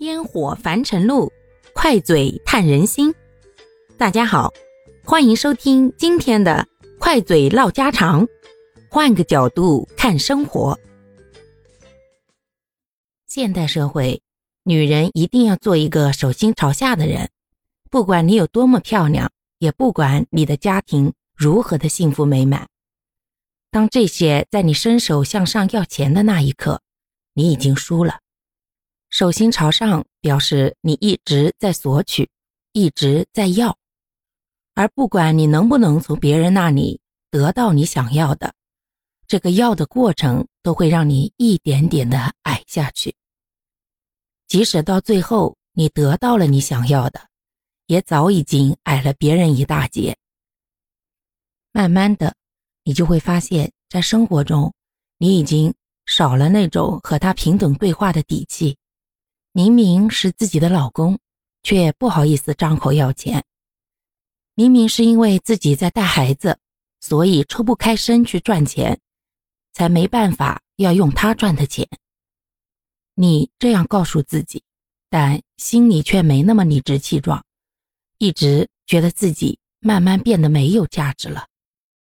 烟火凡尘路，快嘴探人心。大家好，欢迎收听今天的快嘴唠家常，换个角度看生活。现代社会，女人一定要做一个手心朝下的人，不管你有多么漂亮，也不管你的家庭如何的幸福美满。当这些在你伸手向上要钱的那一刻，你已经输了。手心朝上表示你一直在索取，一直在要，而不管你能不能从别人那里得到你想要的，这个要的过程都会让你一点点的矮下去。即使到最后你得到了你想要的，也早已经矮了别人一大截。慢慢的，你就会发现，在生活中，你已经少了那种和他平等对话的底气。明明是自己的老公，却不好意思张口要钱。明明是因为自己在带孩子，所以抽不开身去赚钱，才没办法要用他赚的钱。你这样告诉自己，但心里却没那么理直气壮，一直觉得自己慢慢变得没有价值了。